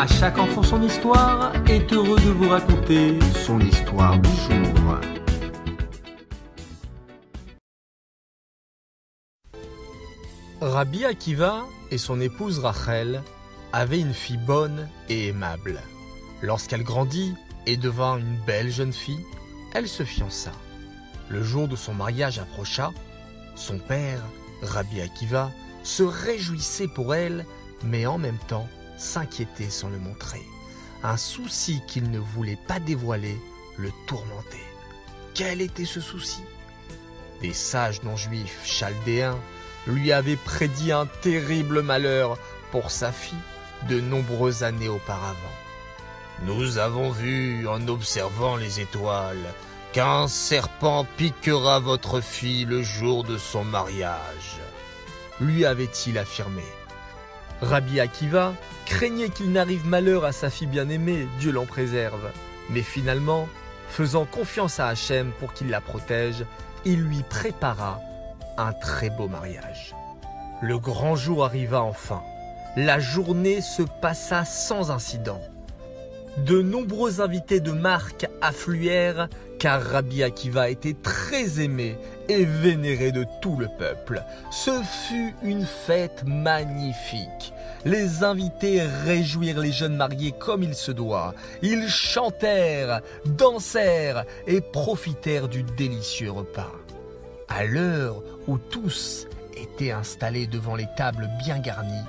À chaque enfant son histoire est heureux de vous raconter son histoire du jour. Rabbi Akiva et son épouse Rachel avaient une fille bonne et aimable. Lorsqu'elle grandit et devint une belle jeune fille, elle se fiança. Le jour de son mariage approcha. Son père, Rabbi Akiva, se réjouissait pour elle, mais en même temps s'inquiétait sans le montrer. Un souci qu'il ne voulait pas dévoiler le tourmentait. Quel était ce souci? Des sages non-juifs chaldéens lui avaient prédit un terrible malheur pour sa fille de nombreuses années auparavant. Nous avons vu, en observant les étoiles, qu'un serpent piquera votre fille le jour de son mariage, lui avait-il affirmé. Rabbi Akiva craignait qu'il n'arrive malheur à sa fille bien-aimée, Dieu l'en préserve. Mais finalement, faisant confiance à Hachem pour qu'il la protège, il lui prépara un très beau mariage. Le grand jour arriva enfin. La journée se passa sans incident. De nombreux invités de marque affluèrent car Rabbi Akiva était très aimé et vénéré de tout le peuple. Ce fut une fête magnifique. Les invités réjouirent les jeunes mariés comme il se doit. Ils chantèrent, dansèrent et profitèrent du délicieux repas. À l'heure où tous étaient installés devant les tables bien garnies,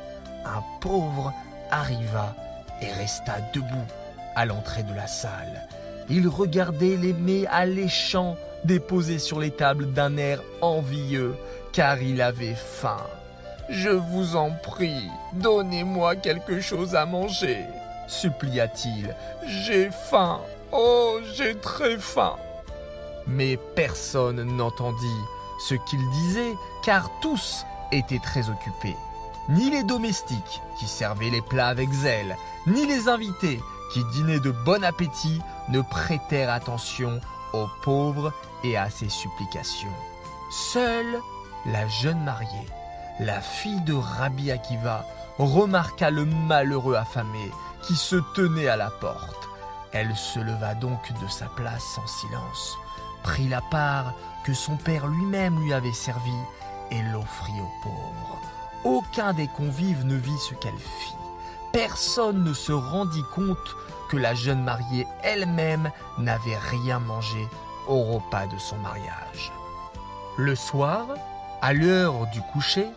un pauvre arriva et resta debout à l'entrée de la salle. Il regardait les mets alléchants déposés sur les tables d'un air envieux, car il avait faim. Je vous en prie, donnez-moi quelque chose à manger, supplia-t-il. J'ai faim, oh, j'ai très faim. Mais personne n'entendit ce qu'il disait, car tous étaient très occupés. Ni les domestiques, qui servaient les plats avec zèle, ni les invités, qui dînaient de bon appétit, ne prêtèrent attention aux pauvres et à ses supplications. Seule la jeune mariée, la fille de Rabbi Akiva, remarqua le malheureux affamé qui se tenait à la porte. Elle se leva donc de sa place en silence, prit la part que son père lui-même lui avait servie et l'offrit aux pauvres. Aucun des convives ne vit ce qu'elle fit. Personne ne se rendit compte que la jeune mariée elle-même n'avait rien mangé au repas de son mariage. Le soir, à l'heure du coucher,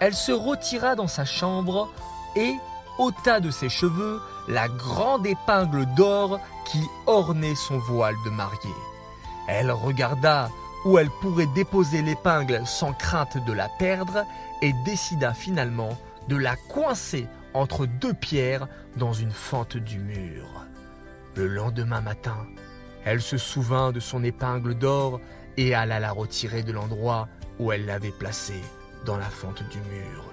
elle se retira dans sa chambre et ôta de ses cheveux la grande épingle d'or qui ornait son voile de mariée. Elle regarda où elle pourrait déposer l'épingle sans crainte de la perdre et décida finalement de la coincer entre deux pierres dans une fente du mur. Le lendemain matin, elle se souvint de son épingle d'or et alla la retirer de l'endroit où elle l'avait placée, dans la fente du mur.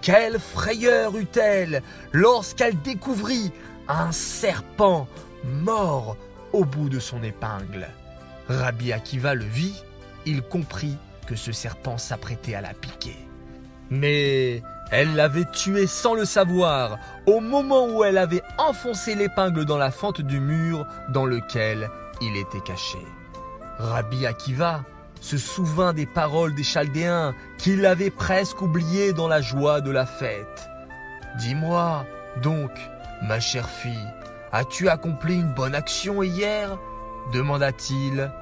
Quelle frayeur eut-elle lorsqu'elle découvrit un serpent mort au bout de son épingle. Rabbi Akiva le vit, il comprit que ce serpent s'apprêtait à la piquer. Mais elle l'avait tué sans le savoir, au moment où elle avait enfoncé l'épingle dans la fente du mur dans lequel il était caché. Rabbi Akiva se souvint des paroles des Chaldéens qu'il avait presque oubliées dans la joie de la fête. Dis-moi, donc, ma chère fille, as-tu accompli une bonne action hier? demanda-t-il.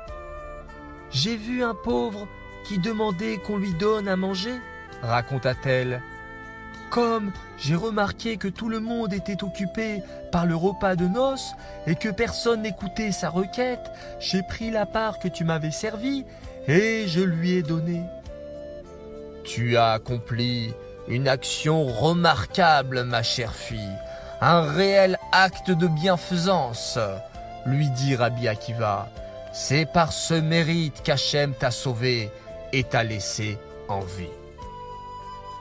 J'ai vu un pauvre qui demandait qu'on lui donne à manger, raconta-t-elle. Comme j'ai remarqué que tout le monde était occupé par le repas de noces et que personne n'écoutait sa requête, j'ai pris la part que tu m'avais servie et je lui ai donné. Tu as accompli une action remarquable, ma chère fille, un réel acte de bienfaisance, lui dit Rabbi Akiva. C'est par ce mérite qu'Hachem t'a sauvé et t'a laissé en vie.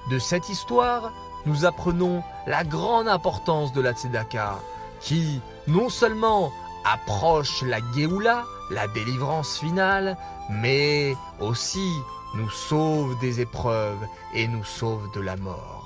De cette histoire, nous apprenons la grande importance de la tzedaka, qui non seulement approche la Géoula, la délivrance finale, mais aussi nous sauve des épreuves et nous sauve de la mort.